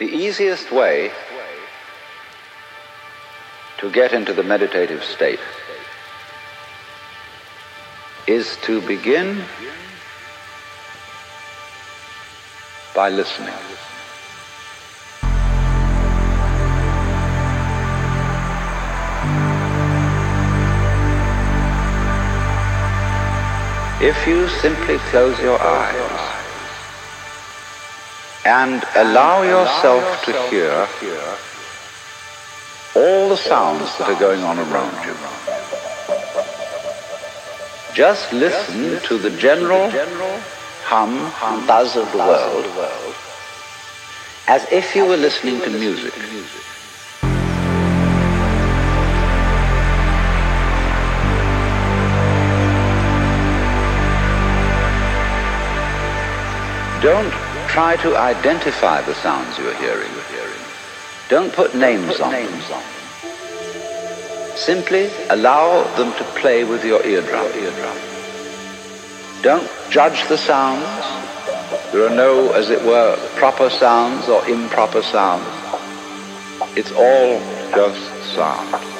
The easiest way to get into the meditative state is to begin by listening. If you simply close your eyes and allow yourself to hear all the sounds that are going on around you, just listen to the general hum and buzz of the world. as if you were listening to music. Don't try to identify the sounds you're hearing. Don't put names on them. Simply allow them to play with your eardrum. Don't judge the sounds. There are no, as it were, proper sounds or improper sounds. It's all just sound.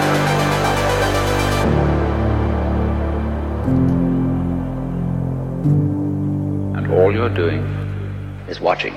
All you're doing is watching